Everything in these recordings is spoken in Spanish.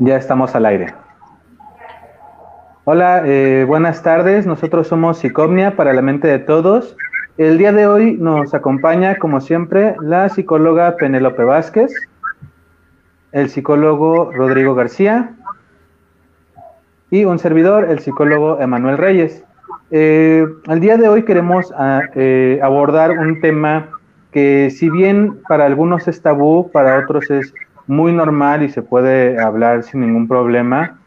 Ya estamos al aire. Hola, eh, buenas tardes. Nosotros somos Psicomnia para la mente de todos. El día de hoy nos acompaña, como siempre, la psicóloga Penélope Vázquez, el psicólogo Rodrigo García y un servidor, el psicólogo Emanuel Reyes. Eh, el día de hoy queremos ah, eh, abordar un tema que si bien para algunos es tabú, para otros es muy normal y se puede hablar sin ningún problema,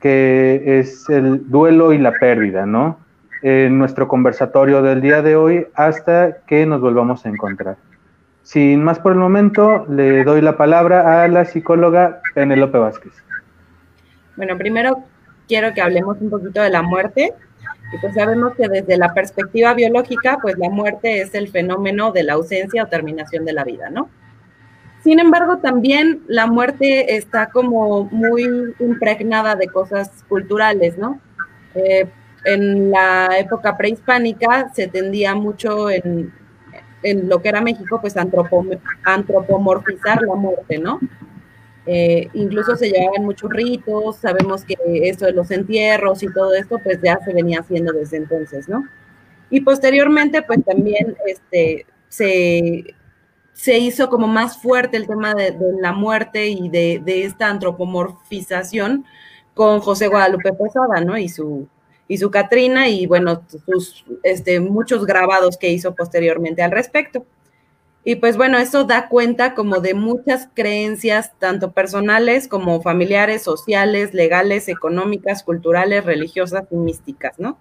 que es el duelo y la pérdida, ¿no? En nuestro conversatorio del día de hoy hasta que nos volvamos a encontrar. Sin más por el momento, le doy la palabra a la psicóloga Penélope Vázquez. Bueno, primero quiero que hablemos un poquito de la muerte. Y pues sabemos que desde la perspectiva biológica, pues la muerte es el fenómeno de la ausencia o terminación de la vida, ¿no? Sin embargo, también la muerte está como muy impregnada de cosas culturales, ¿no? Eh, en la época prehispánica se tendía mucho en, lo que era México, pues antropomorfizar la muerte, ¿no? Eh, incluso se llevaban muchos ritos, sabemos que eso de los entierros y todo esto, pues ya se venía haciendo desde entonces, ¿no? Y posteriormente, pues también este, se se hizo como más fuerte el tema de, la muerte y de, esta antropomorfización con José Guadalupe Posada, ¿no? Y su, y su Catrina y bueno, sus este, muchos grabados que hizo posteriormente al respecto. Y pues bueno, eso da cuenta como de muchas creencias, tanto personales como familiares, sociales, legales, económicas, culturales, religiosas y místicas, ¿no?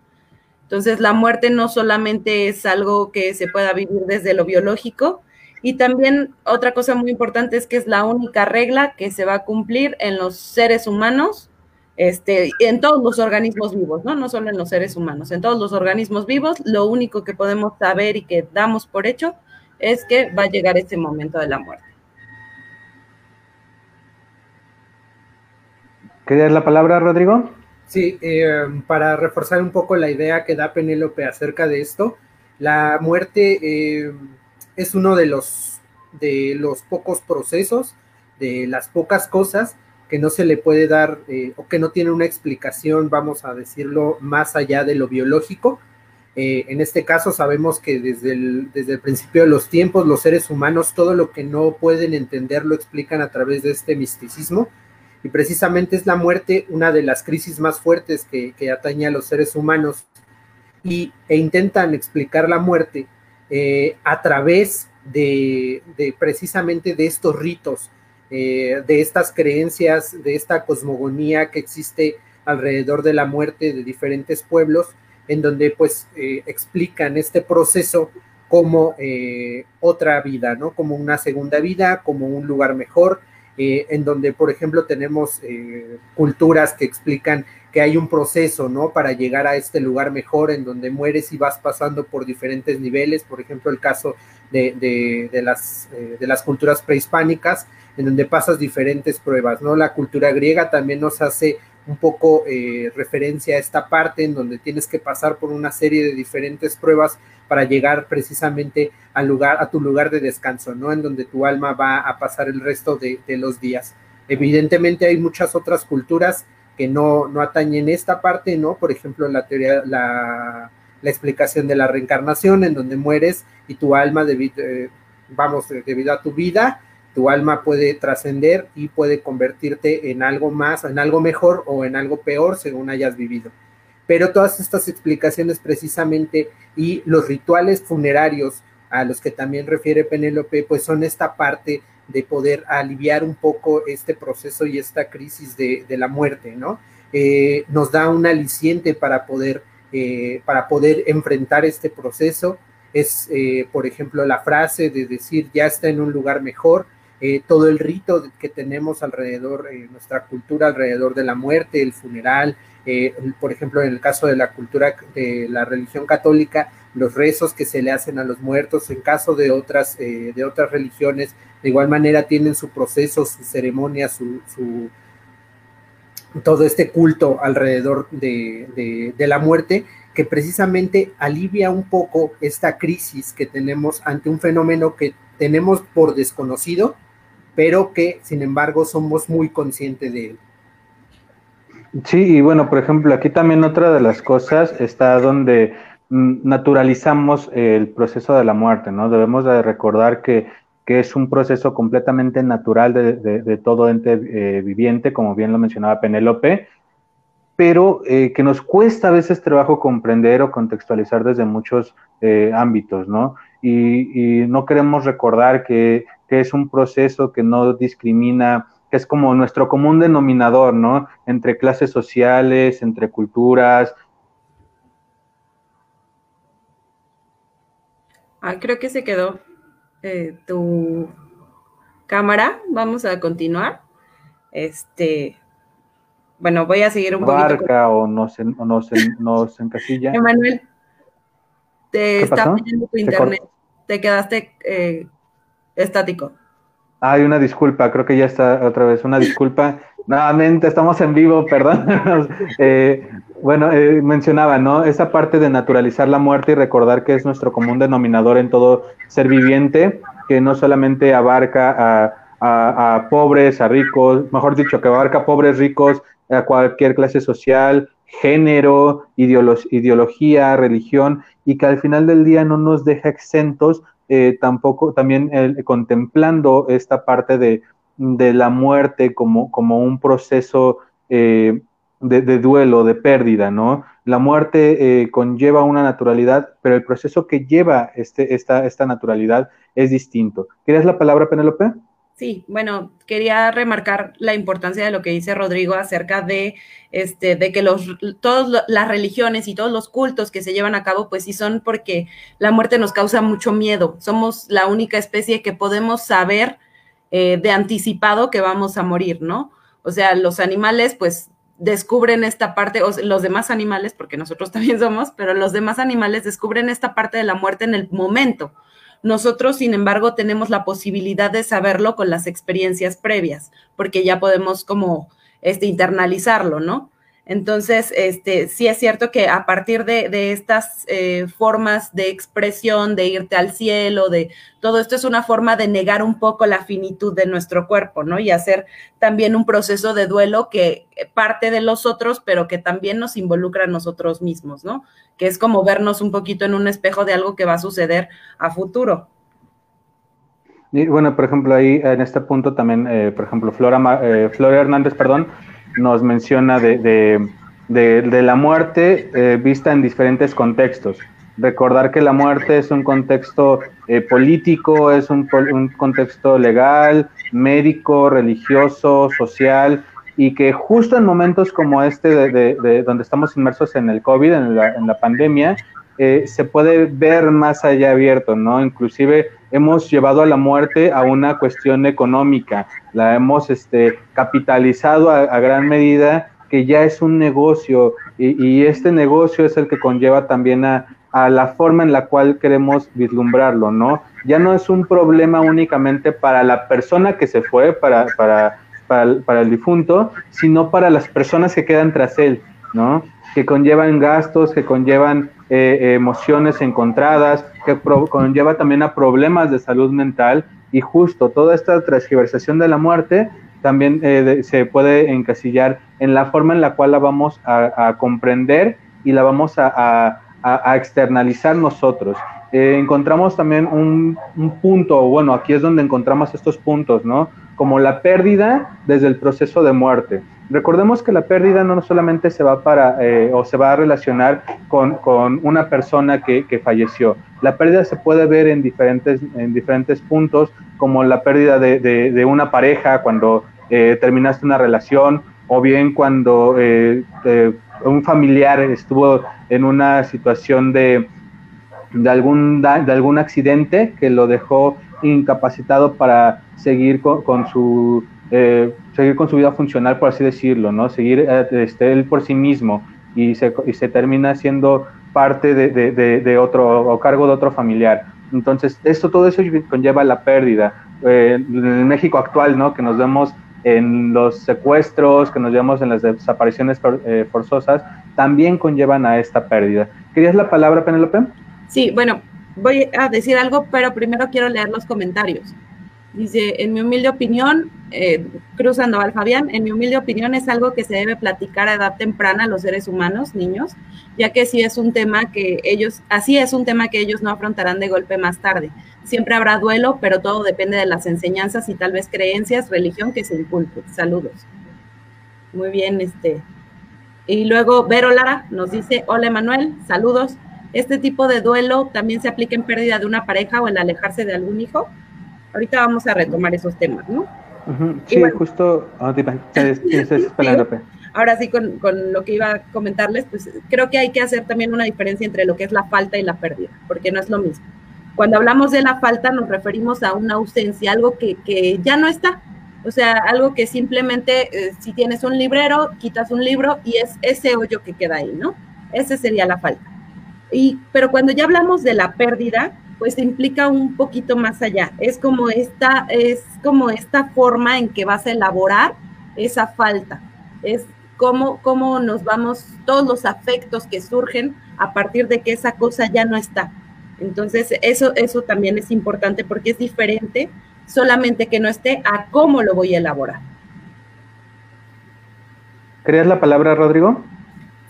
Entonces la muerte no solamente es algo que se pueda vivir desde lo biológico, y también otra cosa muy importante es que es la única regla que se va a cumplir en los seres humanos, este, en todos los organismos vivos, ¿no? No solo en los seres humanos, en todos los organismos vivos, lo único que podemos saber y que damos por hecho es que va a llegar ese momento de la muerte. ¿Querías la palabra, Rodrigo? Sí, eh, para reforzar un poco la idea que da Penélope acerca de esto, la muerte eh, es uno de los, de los pocos procesos, de las pocas cosas que no se le puede dar eh, o que no tiene una explicación, vamos a decirlo, más allá de lo biológico. Eh, en este caso sabemos que desde el, desde el principio de los tiempos los seres humanos todo lo que no pueden entender lo explican a través de este misticismo y precisamente es la muerte una de las crisis más fuertes que, que atañe a los seres humanos y, e intentan explicar la muerte eh, a través de, precisamente de estos ritos, eh, de estas creencias, de esta cosmogonía que existe alrededor de la muerte de diferentes pueblos, en donde pues eh, explican este proceso como otra vida, ¿no? Como una segunda vida, como un lugar mejor, en donde, por ejemplo, tenemos culturas que explican que hay un proceso, ¿no? Para llegar a este lugar mejor en donde mueres y vas pasando por diferentes niveles, por ejemplo, el caso de, las, eh, de las culturas prehispánicas, en donde pasas diferentes pruebas, ¿no? La cultura griega también nos hace un poco eh, referencia a esta parte en donde tienes que pasar por una serie de diferentes pruebas para llegar precisamente al lugar, a tu lugar de descanso, ¿no? En donde tu alma va a pasar el resto de, los días. Evidentemente hay muchas otras culturas que no, no atañen esta parte, ¿no? Por ejemplo, la teoría, la, la explicación de la reencarnación, en donde mueres y tu alma, debido, eh, vamos, debido a tu vida, tu alma puede trascender y puede convertirte en algo más, en algo mejor o en algo peor según hayas vivido. Pero todas estas explicaciones precisamente y los rituales funerarios a los que también refiere Penélope, pues son esta parte de poder aliviar un poco este proceso y esta crisis de, la muerte, ¿no? Eh, nos da un aliciente para poder, eh, para poder enfrentar este proceso. Es, eh, por ejemplo, la frase de decir ya está en un lugar mejor, todo el rito que tenemos alrededor, nuestra cultura alrededor de la muerte, el funeral, por ejemplo, en el caso de la cultura de la religión católica, los rezos que se le hacen a los muertos, en caso de otras, de otras religiones, de igual manera tienen su proceso, su ceremonia, su, todo este culto alrededor de, la muerte, que precisamente alivia un poco esta crisis que tenemos ante un fenómeno que tenemos por desconocido, pero que sin embargo somos muy conscientes de él. Sí, y bueno, por ejemplo, aquí también otra de las cosas está donde mm, naturalizamos el proceso de la muerte, ¿no? Debemos de recordar que, que es un proceso completamente natural de, de, todo ente eh, viviente, como bien lo mencionaba Penélope, pero eh, que nos cuesta a veces trabajo comprender o contextualizar desde muchos eh, ámbitos, ¿no? Y, y, no queremos recordar que, que es un proceso que no discrimina que es como nuestro común denominador, ¿no? Entre clases sociales, entre culturas. Ah, creo que se quedó eh, tu cámara. Vamos a continuar. Este, bueno, voy a seguir un poquito. o no se, o no se, no se encasilla. Emanuel, te está pidiendo tu internet. Te quedaste eh, estático. Hay una disculpa, creo que ya está otra vez, una disculpa. Nuevamente, estamos en vivo, perdón. Eh, bueno, eh, mencionaba, ¿no? Esa parte de naturalizar la muerte y recordar que es nuestro común denominador en todo ser viviente, que no solamente abarca a, pobres, a ricos, mejor dicho, que abarca a pobres, ricos, a cualquier clase social, género, ideología, religión, y que al final del día no nos deja exentos eh, tampoco, también contemplando esta parte de, la muerte como, como un proceso eh, de, duelo, de pérdida, ¿no? La muerte eh, conlleva una naturalidad, pero el proceso que lleva este, esta, esta naturalidad es distinto. ¿Quieres la palabra, Penélope? Sí, bueno, quería remarcar la importancia de lo que dice Rodrigo acerca de, este, de que los, todas las religiones y todos los cultos que se llevan a cabo, pues sí son porque la muerte nos causa mucho miedo. Somos la única especie que podemos saber eh, de anticipado que vamos a morir, ¿no? O sea, los animales, pues descubren esta parte, o los demás animales, porque nosotros también somos, pero los demás animales descubren esta parte de la muerte en el momento. Nosotros, sin embargo, tenemos la posibilidad de saberlo con las experiencias previas, porque ya podemos como este, internalizarlo, ¿no? Entonces, este, sí es cierto que a partir de, estas eh, formas de expresión, de irte al cielo, de todo esto es una forma de negar un poco la finitud de nuestro cuerpo, ¿no? Y hacer también un proceso de duelo que parte de los otros, pero que también nos involucra a nosotros mismos, ¿no? Que es como vernos un poquito en un espejo de algo que va a suceder a futuro. Y bueno, por ejemplo, ahí en este punto también, eh, por ejemplo, Flora, eh, Flora Hernández, perdón, nos menciona de, la muerte eh, vista en diferentes contextos. Recordar que la muerte es un contexto eh, político, es un, contexto legal, médico, religioso, social, y que justo en momentos como este, de, donde estamos inmersos en el COVID, en la, pandemia, eh, se puede ver más allá abierto, ¿no? Inclusive hemos llevado a la muerte a una cuestión económica, la hemos este, capitalizado a, gran medida, que ya es un negocio y, este negocio es el que conlleva también a, la forma en la cual queremos vislumbrarlo, ¿no? Ya no es un problema únicamente para la persona que se fue, para, para, para, el, difunto, sino para las personas que quedan tras él, ¿no? que conllevan gastos, que conllevan eh, emociones encontradas, que conlleva también a problemas de salud mental y justo toda esta transgiversación de la muerte también eh, se puede encasillar en la forma en la cual la vamos a, comprender y la vamos a, externalizar nosotros. Eh, encontramos también un, un, punto, bueno, aquí es donde encontramos estos puntos, ¿no? Como la pérdida desde el proceso de muerte. Recordemos que la pérdida no solamente se va para eh, o se va a relacionar con, una persona que, falleció. La pérdida se puede ver en diferentes, en diferentes puntos, como la pérdida de, una pareja cuando eh, terminaste una relación, o bien cuando eh, un familiar estuvo en una situación de, de, algún, de algún accidente que lo dejó incapacitado para seguir con su eh, seguir con su vida funcional, por así decirlo, ¿no? Seguir eh, este, él por sí mismo y se, y se termina siendo parte de, de, de, otro o cargo de otro familiar. Entonces, esto, todo eso conlleva la pérdida. Eh, en México actual, ¿no? Que nos vemos en los secuestros, que nos vemos en las desapariciones forzosas, también conllevan a esta pérdida. ¿Querías la palabra, Penélope? Sí, bueno, voy a decir algo, pero primero quiero leer los comentarios. Dice, en mi humilde opinión, eh, Cruz Sandoval Fabián, en mi humilde opinión es algo que se debe platicar a edad temprana a los seres humanos, niños, ya que sí es un tema que ellos, así es un tema que ellos no afrontarán de golpe más tarde. Siempre habrá duelo, pero todo depende de las enseñanzas y tal vez creencias, religión que se inculque. Saludos. Muy bien, este. Y luego Vero Lara nos dice, hola Emanuel, saludos. ¿Este tipo de duelo también se aplica en pérdida de una pareja o en alejarse de algún hijo? Ahorita vamos a retomar esos temas, ¿no? Sí, justo. Oh, Ahora sí, con, con, lo que iba a comentarles, pues creo que hay que hacer también una diferencia entre lo que es la falta y la pérdida, porque no es lo mismo. Cuando hablamos de la falta nos referimos a una ausencia, algo que, que ya no está. O sea, algo que simplemente, eh, si tienes un librero, quitas un libro y es ese hoyo que queda ahí, ¿no? Ese sería la falta. Y, pero cuando ya hablamos de la pérdida, pues implica un poquito más allá. Es como esta, es como esta forma en que vas a elaborar esa falta. Es cómo, cómo nos vamos, todos los afectos que surgen a partir de que esa cosa ya no está. Entonces, eso, eso también es importante porque es diferente solamente que no esté a cómo lo voy a elaborar. ¿Crees la palabra, Rodrigo?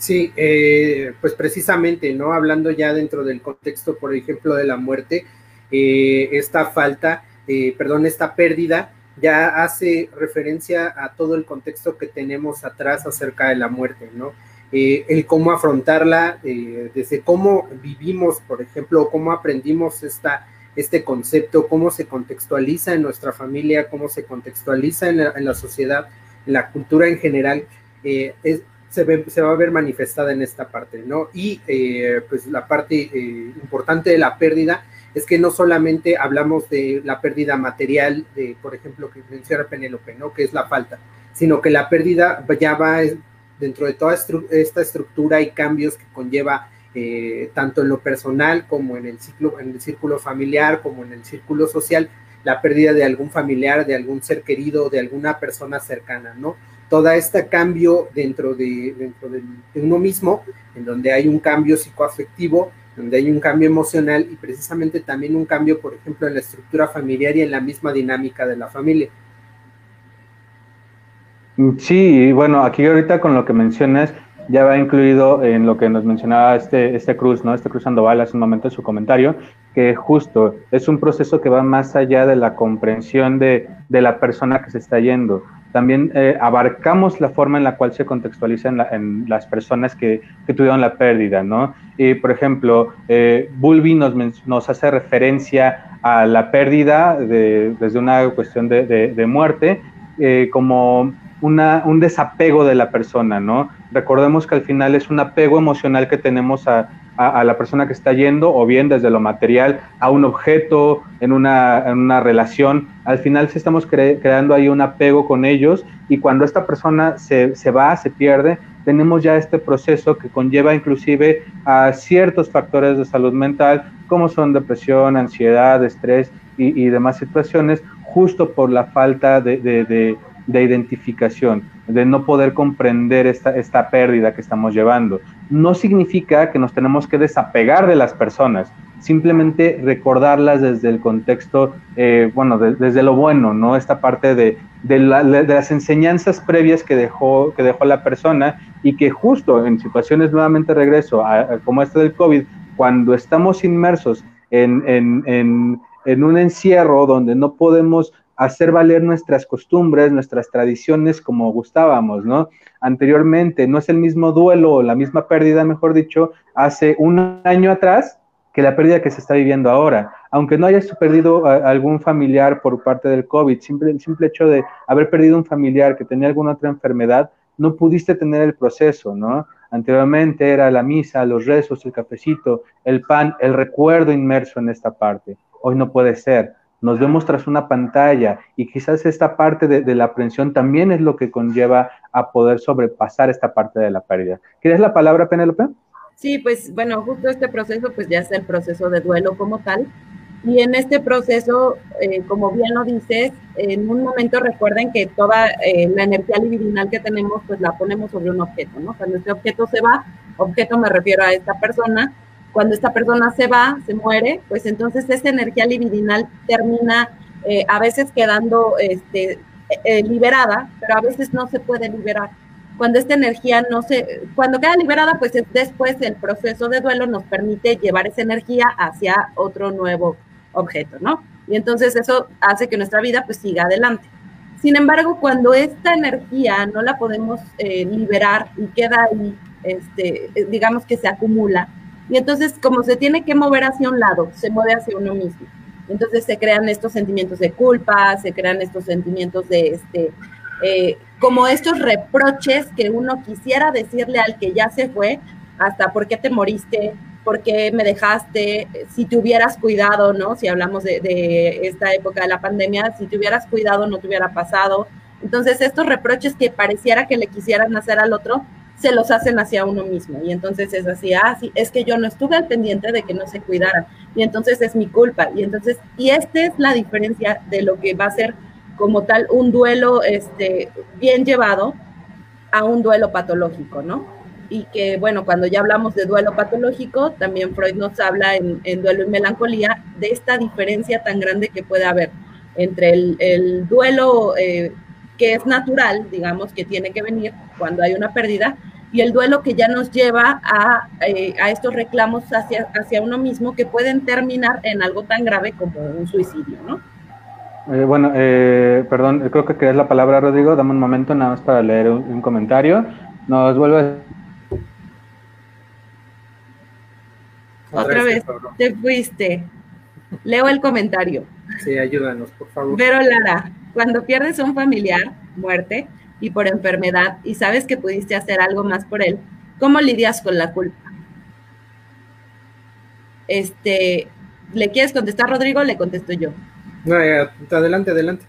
Sí, eh, pues precisamente, ¿no? Hablando ya dentro del contexto, por ejemplo, de la muerte, eh, esta falta, eh, perdón, esta pérdida ya hace referencia a todo el contexto que tenemos atrás acerca de la muerte, ¿no? el cómo afrontarla, desde cómo vivimos, por ejemplo, cómo aprendimos esta, este concepto, cómo se contextualiza en nuestra familia, cómo se contextualiza en la, sociedad, en la cultura en general, es, se, va a ver manifestada en esta parte, ¿no? Y eh, pues la parte eh, importante de la pérdida es que no solamente hablamos de la pérdida material, de, por ejemplo, que menciona Penélope, ¿no? Que es la falta, sino que la pérdida ya va dentro de toda esta estructura y cambios que conlleva eh, tanto en lo personal como en el, ciclo, en el círculo familiar, como en el círculo social, la pérdida de algún familiar, de algún ser querido, de alguna persona cercana, ¿no? Todo este cambio dentro, de, dentro de, uno mismo, en donde hay un cambio psicoafectivo, donde hay un cambio emocional y precisamente también un cambio, por ejemplo, en la estructura familiar y en la misma dinámica de la familia. Sí, bueno, aquí ahorita con lo que mencionas, ya va incluido en lo que nos mencionaba este, este Cruz, ¿no? Este Cruz Sandoval hace un momento en su comentario, que justo es un proceso que va más allá de la comprensión de, de la persona que se está yendo también eh, abarcamos la forma en la cual se contextualiza en, las personas que, tuvieron la pérdida, ¿no? Y, por ejemplo, eh, Bulby nos, hace referencia a la pérdida desde una cuestión de, muerte eh, como una, un desapego de la persona, ¿no? Recordemos que al final es un apego emocional que tenemos a, a, la persona que está yendo o bien desde lo material a un objeto, en una, en una relación. Al final sí estamos creando ahí un apego con ellos y cuando esta persona se, se, va, se pierde, tenemos ya este proceso que conlleva inclusive a ciertos factores de salud mental como son depresión, ansiedad, estrés y, y demás situaciones justo por la falta de, de, de de identificación, de no poder comprender esta, esta pérdida que estamos llevando. No significa que nos tenemos que desapegar de las personas, simplemente recordarlas desde el contexto, eh, bueno, desde lo bueno, ¿no? Esta parte de, de, las enseñanzas previas que dejó, que dejó la persona y que justo en situaciones, nuevamente regreso, a, como esta del COVID, cuando estamos inmersos en, en, en, en un encierro donde no podemos hacer valer nuestras costumbres, nuestras tradiciones como gustábamos, ¿no? Anteriormente, no es el mismo duelo o la misma pérdida, mejor dicho, hace un año atrás que la pérdida que se está viviendo ahora. Aunque no hayas perdido algún familiar por parte del COVID, simple, el simple hecho de haber perdido un familiar que tenía alguna otra enfermedad, no pudiste tener el proceso, ¿no? Anteriormente era la misa, los rezos, el cafecito, el pan, el recuerdo inmerso en esta parte. Hoy no puede ser nos vemos tras una pantalla y quizás esta parte de, la aprensión también es lo que conlleva a poder sobrepasar esta parte de la pérdida. ¿Quieres la palabra, Penélope? Sí, pues bueno, justo este proceso pues ya es el proceso de duelo como tal. Y en este proceso, eh, como bien lo dices, en un momento recuerden que toda eh, la energía libidinal que tenemos, pues la ponemos sobre un objeto, ¿no? Cuando este objeto se va, objeto me refiero a esta persona, cuando esta persona se va, se muere, pues entonces esa energía libidinal termina eh, a veces quedando este, eh, liberada, pero a veces no se puede liberar. Cuando esta energía no se, cuando queda liberada, pues después el proceso de duelo nos permite llevar esa energía hacia otro nuevo objeto, ¿no? Y entonces eso hace que nuestra vida pues siga adelante. Sin embargo, cuando esta energía no la podemos eh, liberar y queda ahí, este, digamos que se acumula, y entonces como se tiene que mover hacia un lado, se mueve hacia uno mismo. Entonces se crean estos sentimientos de culpa, se crean estos sentimientos de, este, eh, como estos reproches que uno quisiera decirle al que ya se fue, hasta por qué te moriste, por qué me dejaste, si te hubieras cuidado, ¿no? Si hablamos de, de esta época de la pandemia, si te hubieras cuidado no te hubiera pasado. Entonces estos reproches que pareciera que le quisieran hacer al otro, se los hacen hacia uno mismo. Y entonces es así, ah, sí, es que yo no estuve al pendiente de que no se cuidara. Y entonces es mi culpa. Y entonces, y esta es la diferencia de lo que va a ser como tal un duelo este, bien llevado a un duelo patológico, ¿no? Y que, bueno, cuando ya hablamos de duelo patológico, también Freud nos habla en, duelo y melancolía de esta diferencia tan grande que puede haber entre el, duelo eh, que es natural, digamos, que tiene que venir cuando hay una pérdida, y el duelo que ya nos lleva a, eh, a estos reclamos hacia, hacia uno mismo que pueden terminar en algo tan grave como un suicidio, ¿no? Eh, bueno, eh, perdón, creo que querías la palabra, Rodrigo. Dame un momento nada más para leer un, comentario. Nos vuelve. Otra vez, te fuiste. Leo el comentario. Sí, ayúdanos, por favor. Pero Lara, cuando pierdes un familiar, muerte, y por enfermedad, y sabes que pudiste hacer algo más por él, ¿cómo lidias con la culpa? Este, ¿le quieres contestar, Rodrigo? Le contesto yo. No, adelante, adelante.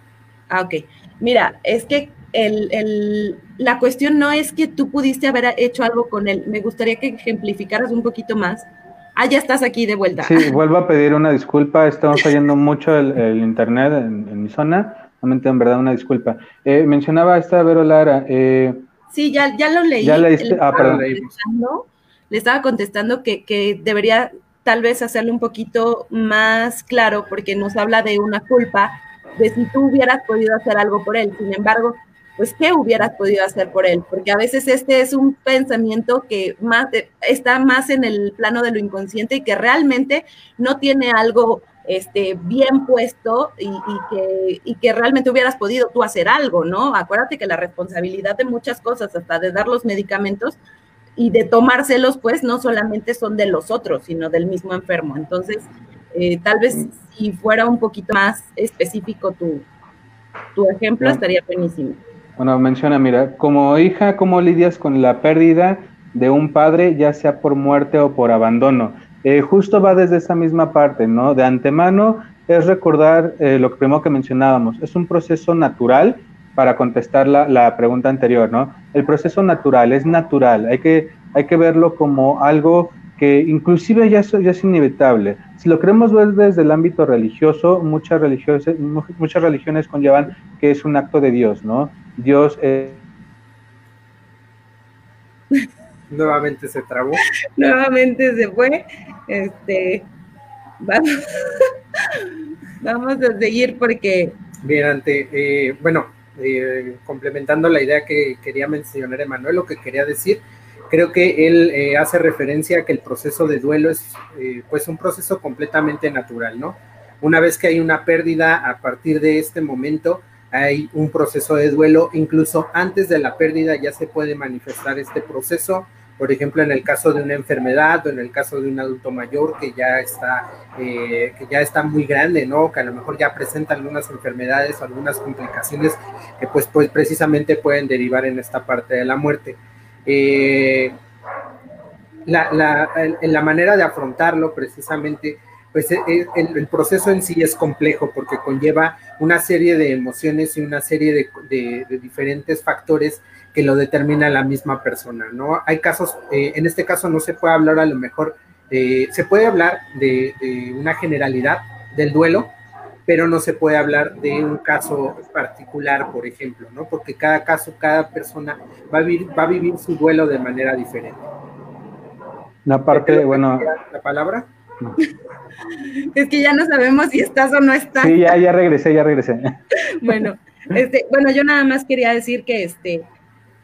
Ah, ok. Mira, es que el, la cuestión no es que tú pudiste haber hecho algo con él. Me gustaría que ejemplificaras un poquito más. Ah, ya estás aquí de vuelta. Sí, vuelvo a pedir una disculpa. Estamos fallando mucho el, internet en, mi zona. Realmente, en verdad, una disculpa. Eh, mencionaba esta Vero Lara. Eh, sí, ya, ya lo leí. Ya leíste. Ah, perdón. Le estaba contestando que, que debería tal vez hacerlo un poquito más claro porque nos habla de una culpa de si tú hubieras podido hacer algo por él. Sin embargo, pues ¿qué hubieras podido hacer por él? Porque a veces este es un pensamiento que más, está más en el plano de lo inconsciente y que realmente no tiene algo este, bien puesto y, que, y que realmente hubieras podido tú hacer algo, ¿no? Acuérdate que la responsabilidad de muchas cosas, hasta de dar los medicamentos, y de tomárselos, pues no solamente son de los otros, sino del mismo enfermo. Entonces, eh, tal vez si fuera un poquito más específico tu, tu ejemplo, estaría buenísimo. Bueno, menciona, mira, como hija, ¿cómo lidias con la pérdida de un padre, ya sea por muerte o por abandono? Eh, justo va desde esa misma parte, ¿no? De antemano es recordar eh, lo primero que mencionábamos, es un proceso natural para contestar la, la, pregunta anterior, ¿no? El proceso natural es natural, hay que, hay que verlo como algo que inclusive ya es, ya es inevitable. Si lo queremos ver desde el ámbito religioso, muchas religiones, muchas religiones conllevan que es un acto de Dios, ¿no? Dios... Nuevamente se trabó. Nuevamente se fue. Este, vamos, vamos a seguir porque... Bien, ante, eh, bueno, eh, complementando la idea que quería mencionar Emanuel, lo que quería decir, creo que él eh, hace referencia a que el proceso de duelo es eh, pues un proceso completamente natural, ¿no? Una vez que hay una pérdida, a partir de este momento hay un proceso de duelo, incluso antes de la pérdida ya se puede manifestar este proceso, por ejemplo, en el caso de una enfermedad o en el caso de un adulto mayor que ya está, eh, que ya está muy grande, ¿no? Que a lo mejor ya presenta algunas enfermedades o algunas complicaciones que pues, pues precisamente pueden derivar en esta parte de la muerte. Eh, la, la, la, manera de afrontarlo precisamente, pues e, e, el, proceso en sí es complejo porque conlleva una serie de emociones y una serie de, de, de diferentes factores que lo determina la misma persona, ¿no? Hay casos, eh, en este caso no se puede hablar a lo mejor, se puede hablar de, una generalidad del duelo, pero no se puede hablar de un caso particular, por ejemplo, ¿no? Porque cada caso, cada persona va a vivir, va a vivir su duelo de manera diferente. La parte, bueno... ¿La palabra? es que ya no sabemos si estás o no estás. Sí, ya, ya regresé, ya regresé. bueno, este, bueno, yo nada más quería decir que este,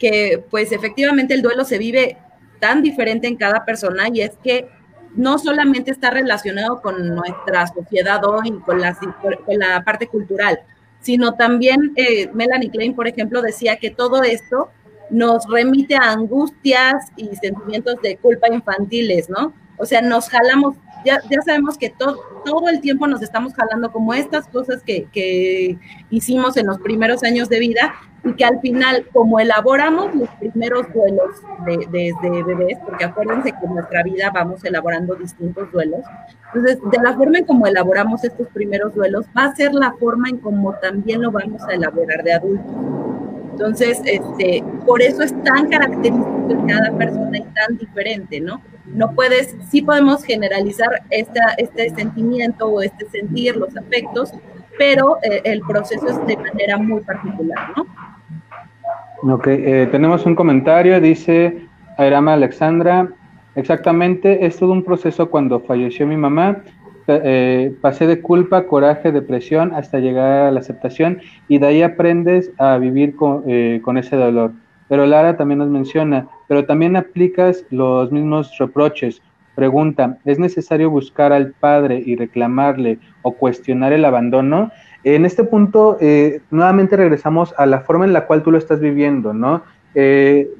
que pues efectivamente el duelo se vive tan diferente en cada persona y es que no solamente está relacionado con nuestra sociedad hoy, con la, con la parte cultural, sino también eh, Melanie Klein, por ejemplo, decía que todo esto nos remite a angustias y sentimientos de culpa infantiles, ¿no? O sea, nos jalamos, ya, ya sabemos que todo todo el tiempo nos estamos jalando como estas cosas que, que hicimos en los primeros años de vida y que al final, como elaboramos los primeros duelos desde bebés, porque acuérdense que en nuestra vida vamos elaborando distintos duelos, entonces, de la forma en como elaboramos estos primeros duelos, va a ser la forma en como también lo vamos a elaborar de adultos. Entonces, este, por eso es tan característico en cada persona y tan diferente, ¿no? No puedes, sí podemos generalizar esta, este sentimiento o este sentir, los afectos, pero eh, el proceso es de manera muy particular, ¿no? Ok, eh, tenemos un comentario, dice Ayrama Alexandra, exactamente, es todo un proceso cuando falleció mi mamá, eh, pasé de culpa, coraje, depresión hasta llegar a la aceptación y de ahí aprendes a vivir con, eh, con, ese dolor. Pero Lara también nos menciona, pero también aplicas los mismos reproches. Pregunta, ¿es necesario buscar al padre y reclamarle o cuestionar el abandono? En este punto, eh, nuevamente regresamos a la forma en la cual tú lo estás viviendo, ¿no?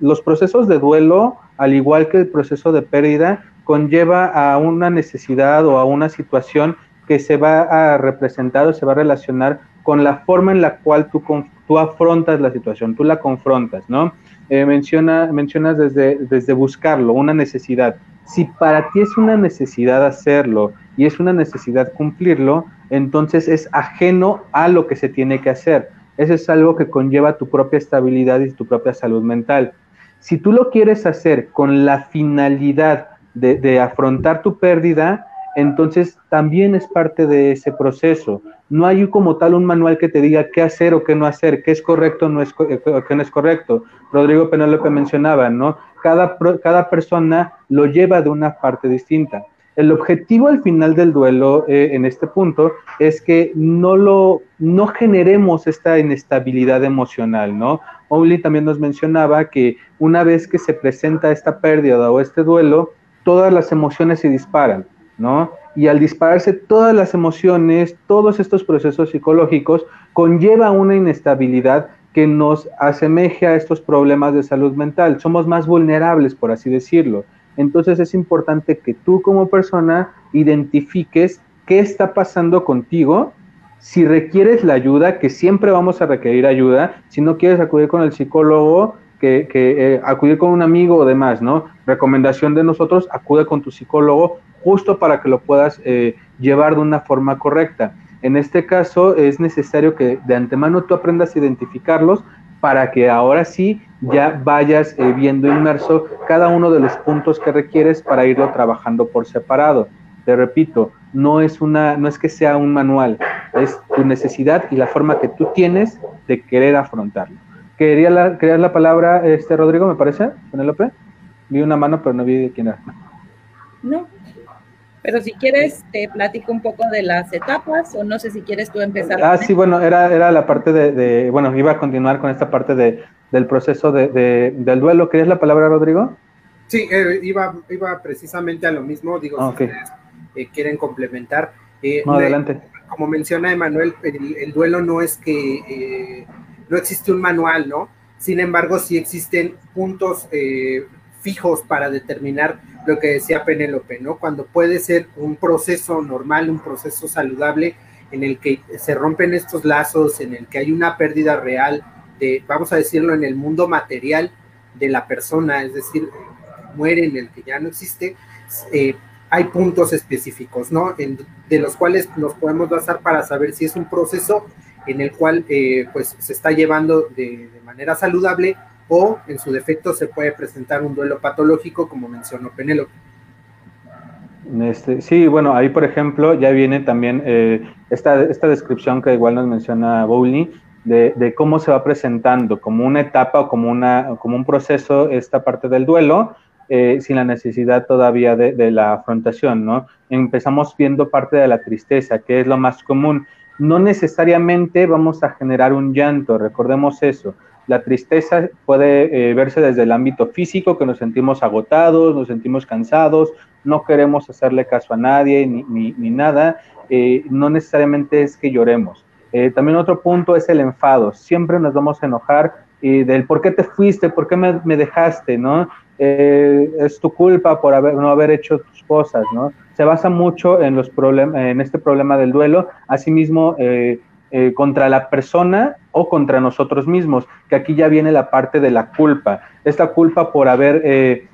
los procesos de duelo, al igual que el proceso de pérdida, conlleva a una necesidad o a una situación que se va a representar o se va a relacionar con la forma en la cual tú, tú afrontas la situación, tú la confrontas, ¿no? Eh, menciona, mencionas desde, desde buscarlo, una necesidad. Si para ti es una necesidad hacerlo y es una necesidad cumplirlo, entonces es ajeno a lo que se tiene que hacer. Eso es algo que conlleva tu propia estabilidad y tu propia salud mental. Si tú lo quieres hacer con la finalidad de, afrontar tu pérdida, entonces también es parte de ese proceso. No hay como tal un manual que te diga qué hacer o qué no hacer, qué es correcto o no es, eh, qué no es correcto. Rodrigo Penélope mencionaba, ¿no? Cada, cada persona lo lleva de una parte distinta. El objetivo al final del duelo eh, en este punto es que no lo no generemos esta inestabilidad emocional, ¿no? Oli también nos mencionaba que una vez que se presenta esta pérdida o este duelo, todas las emociones se disparan, ¿no? Y al dispararse todas las emociones, todos estos procesos psicológicos, conlleva una inestabilidad que nos asemeje a estos problemas de salud mental. Somos más vulnerables, por así decirlo. Entonces es importante que tú como persona identifiques qué está pasando contigo, si requieres la ayuda, que siempre vamos a requerir ayuda, si no quieres acudir con el psicólogo, que, eh, acudir con un amigo o demás, ¿no? Recomendación de nosotros, acude con tu psicólogo justo para que lo puedas eh, llevar de una forma correcta. En este caso es necesario que de antemano tú aprendas a identificarlos para que ahora sí ya vayas eh, viendo inmerso cada uno de los puntos que requieres para irlo trabajando por separado. Te repito, no es una, no es que sea un manual, es tu necesidad y la forma que tú tienes de querer afrontarlo. Quería la, la palabra, este Rodrigo, me parece, Penélope. Vi una mano, pero no vi de quién era. No. Pero si quieres, te platico un poco de las etapas, o no sé si quieres tú empezar. Ah, sí, bueno, era, era la parte de, bueno, iba a continuar con esta parte de, del proceso de, del duelo. ¿Querías la palabra, Rodrigo? Sí, eh, iba, iba precisamente a lo mismo, digo, si ustedes eh, quieren complementar. Eh, adelante. Como menciona Emanuel, el, duelo no es que no existe un manual, ¿no? Sin embargo, sí existen puntos eh, fijos para determinar lo que decía Penélope, ¿no? Cuando puede ser un proceso normal, un proceso saludable en el que se rompen estos lazos, en el que hay una pérdida real de, vamos a decirlo, en el mundo material de la persona, es decir, muere en el que ya no existe, eh, hay puntos específicos, ¿no? de los cuales nos podemos basar para saber si es un proceso en el cual eh, pues se está llevando de, manera saludable o en su defecto se puede presentar un duelo patológico como mencionó Penélope. Este, sí, bueno, ahí por ejemplo ya viene también eh, esta, esta descripción que igual nos menciona Bowley de, de, cómo se va presentando como una etapa o como, una, como un proceso esta parte del duelo. eh, sin la necesidad todavía de, de, la afrontación, ¿no? Empezamos viendo parte de la tristeza, que es lo más común. No necesariamente vamos a generar un llanto, recordemos eso. La tristeza puede eh, verse desde el ámbito físico, que nos sentimos agotados, nos sentimos cansados, no queremos hacerle caso a nadie ni, ni, nada. Eh, no necesariamente es que lloremos. Eh, también otro punto es el enfado. Siempre nos vamos a enojar del por qué te fuiste, por qué me, me dejaste, ¿no? Es tu culpa por haber, no haber hecho tus cosas, ¿no? Se basa mucho en, los en este problema del duelo, asimismo eh, eh, contra la persona o contra nosotros mismos, que aquí ya viene la parte de la culpa, esta culpa por haber eh,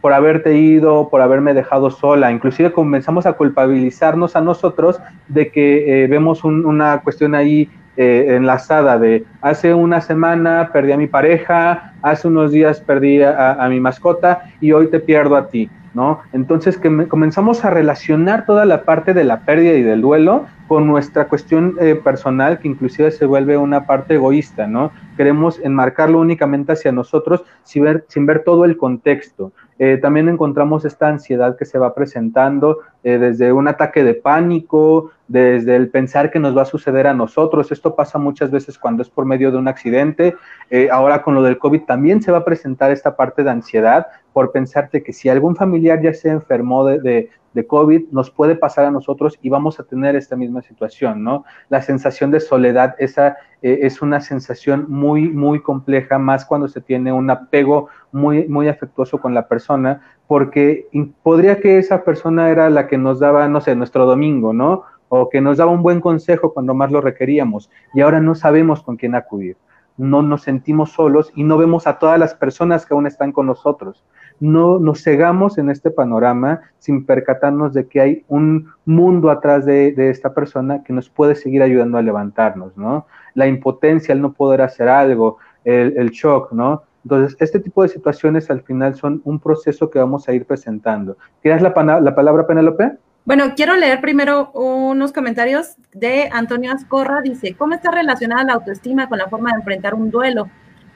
por haberte ido, por haberme dejado sola. Inclusive comenzamos a culpabilizarnos a nosotros de que eh, vemos un, una cuestión ahí eh, enlazada de hace una semana perdí a mi pareja, hace unos días perdí a mi mascota y hoy te pierdo a ti. ¿No? Entonces que me, comenzamos a relacionar toda la parte de la pérdida y del duelo con nuestra cuestión eh, personal, que inclusive se vuelve una parte egoísta, ¿no? Queremos enmarcarlo únicamente hacia nosotros sin ver, sin ver todo el contexto. Eh, también encontramos esta ansiedad que se va presentando eh, desde un ataque de pánico, desde el pensar que nos va a suceder a nosotros. Esto pasa muchas veces cuando es por medio de un accidente. Eh, ahora con lo del COVID también se va a presentar esta parte de ansiedad por pensarte que si algún familiar ya se enfermó de, de, de COVID, nos puede pasar a nosotros y vamos a tener esta misma situación, ¿no? La sensación de soledad, esa eh, es una sensación muy, muy compleja, más cuando se tiene un apego muy, muy afectuoso con la persona, porque podría que esa persona era la que nos daba, no sé, nuestro domingo, ¿no? O que nos daba un buen consejo cuando más lo requeríamos y ahora no sabemos con quién acudir. No nos sentimos solos y no vemos a todas las personas que aún están con nosotros no nos cegamos en este panorama sin percatarnos de que hay un mundo atrás de, de, esta persona que nos puede seguir ayudando a levantarnos, ¿no? La impotencia, el no poder hacer algo, el, shock, ¿no? Entonces, este tipo de situaciones al final son un proceso que vamos a ir presentando. ¿Quieres la, la palabra, Penélope? Bueno, quiero leer primero unos comentarios de Antonio Ascorra. Dice, ¿cómo está relacionada la autoestima con la forma de enfrentar un duelo?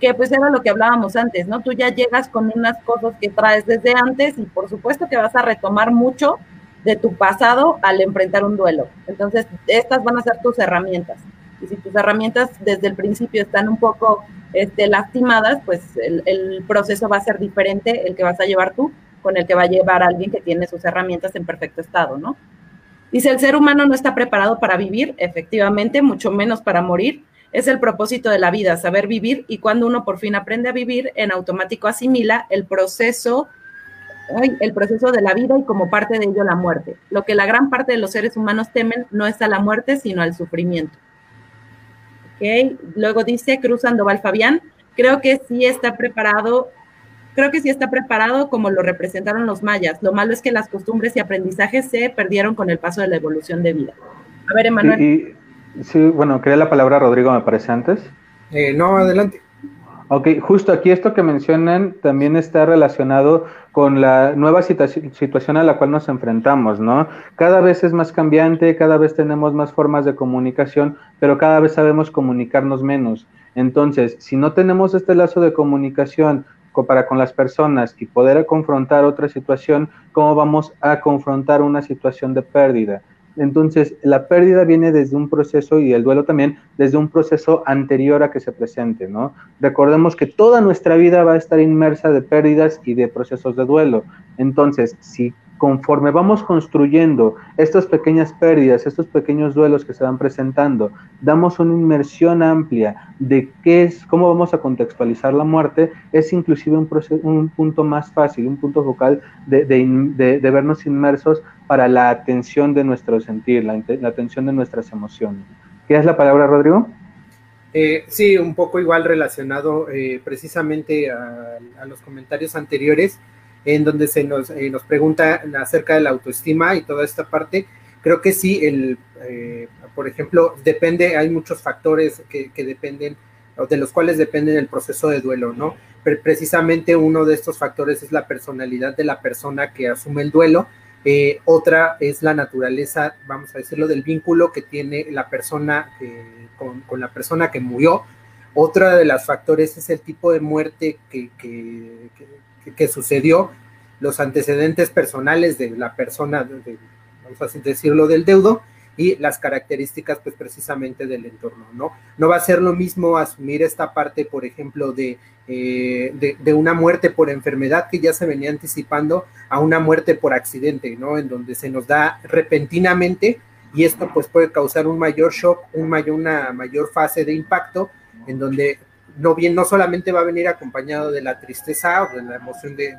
Que pues era lo que hablábamos antes, ¿no? Tú ya llegas con unas cosas que traes desde antes y por supuesto que vas a retomar mucho de tu pasado al enfrentar un duelo. Entonces, estas van a ser tus herramientas. Y si tus herramientas desde el principio están un poco este, lastimadas, pues el, proceso va a ser diferente el que vas a llevar tú con el que va a llevar alguien que tiene sus herramientas en perfecto estado, ¿no? Dice, el ser humano no está preparado para vivir, efectivamente, mucho menos para morir, es el propósito de la vida, saber vivir y cuando uno por fin aprende a vivir, en automático asimila el proceso, el proceso de la vida y como parte de ello la muerte. Lo que la gran parte de los seres humanos temen no es a la muerte, sino al sufrimiento. Okay. Luego dice Cruz Sandoval Fabián, creo que sí está preparado, creo que sí está preparado como lo representaron los mayas. Lo malo es que las costumbres y aprendizajes se perdieron con el paso de la evolución de vida. A ver, Emanuel. Y... Sí, bueno, quería la palabra Rodrigo, me parece antes. Eh, no, adelante. Ok, justo aquí esto que mencionan también está relacionado con la nueva situación a la cual nos enfrentamos, ¿no? Cada vez es más cambiante, cada vez tenemos más formas de comunicación, pero cada vez sabemos comunicarnos menos. Entonces, si no tenemos este lazo de comunicación para con las personas y poder confrontar otra situación, ¿cómo vamos a confrontar una situación de pérdida? Entonces, la pérdida viene desde un proceso y el duelo también desde un proceso anterior a que se presente, ¿no? Recordemos que toda nuestra vida va a estar inmersa de pérdidas y de procesos de duelo. Entonces, si conforme vamos construyendo estas pequeñas pérdidas, estos pequeños duelos que se van presentando, damos una inmersión amplia de qué es, cómo vamos a contextualizar la muerte, es inclusive un, proceso, un punto más fácil, un punto focal de, vernos inmersos para la atención de nuestro sentir, la, atención de nuestras emociones. ¿Qué es la palabra, Rodrigo? Eh, sí, un poco igual relacionado eh, precisamente a, los comentarios anteriores, en donde se nos, eh, nos, pregunta acerca de la autoestima y toda esta parte. Creo que sí, el, eh, por ejemplo, depende, hay muchos factores que, que, dependen, de los cuales depende el proceso de duelo, ¿no? Pero precisamente uno de estos factores es la personalidad de la persona que asume el duelo. Eh, otra es la naturaleza, vamos a decirlo, del vínculo que tiene la persona con, con, la persona que murió. Otra de los factores es el tipo de muerte que, que sucedió los antecedentes personales de la persona, vamos a decirlo, del deudo, y las características pues precisamente del entorno, ¿no? No va a ser lo mismo asumir esta parte, por ejemplo, de, eh, de, una muerte por enfermedad que ya se venía anticipando a una muerte por accidente, ¿no? En donde se nos da repentinamente y esto pues puede causar un mayor shock, un mayor, una mayor fase de impacto en donde no bien, no solamente va a venir acompañado de la tristeza o de la emoción de,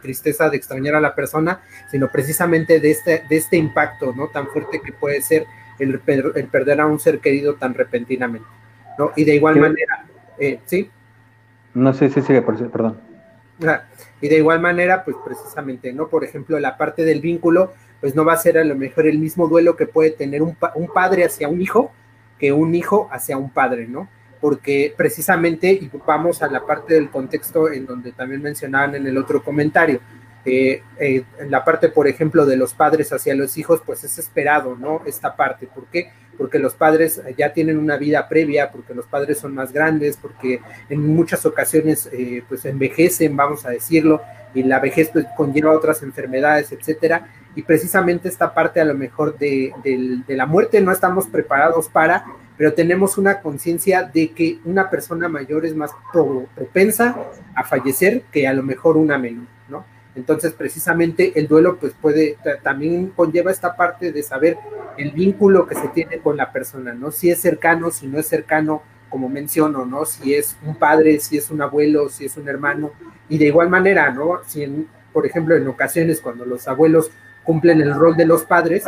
tristeza de extrañar a la persona, sino precisamente de este, de este impacto, ¿no? Tan fuerte que puede ser el, perder a un ser querido tan repentinamente, ¿no? Y de igual manera, eh, ¿sí? No sé si sigue, perdón. Ah, y de igual manera, pues precisamente, ¿no? Por ejemplo, la parte del vínculo, pues no va a ser a lo mejor el mismo duelo que puede tener un, un padre hacia un hijo que un hijo hacia un padre, ¿no? Porque precisamente, y vamos a la parte del contexto en donde también mencionaban en el otro comentario, eh, eh, la parte, por ejemplo, de los padres hacia los hijos, pues es esperado, ¿no? Esta parte, ¿por qué? Porque los padres ya tienen una vida previa, porque los padres son más grandes, porque en muchas ocasiones, eh, pues envejecen, vamos a decirlo, y la vejez pues, conlleva otras enfermedades, etcétera, y precisamente esta parte a lo mejor de la muerte no estamos preparados para, pero tenemos una conciencia de que una persona mayor es más propensa a fallecer que a lo mejor una menor, ¿no? Entonces, precisamente el duelo, pues puede, también conlleva esta parte de saber el vínculo que se tiene con la persona, ¿no? Si es cercano, si no es cercano, como menciono, ¿no? Si es un padre, si es un abuelo, si es un hermano, y de igual manera, ¿no? Si, por ejemplo, en ocasiones cuando los abuelos cumplen el rol de los padres,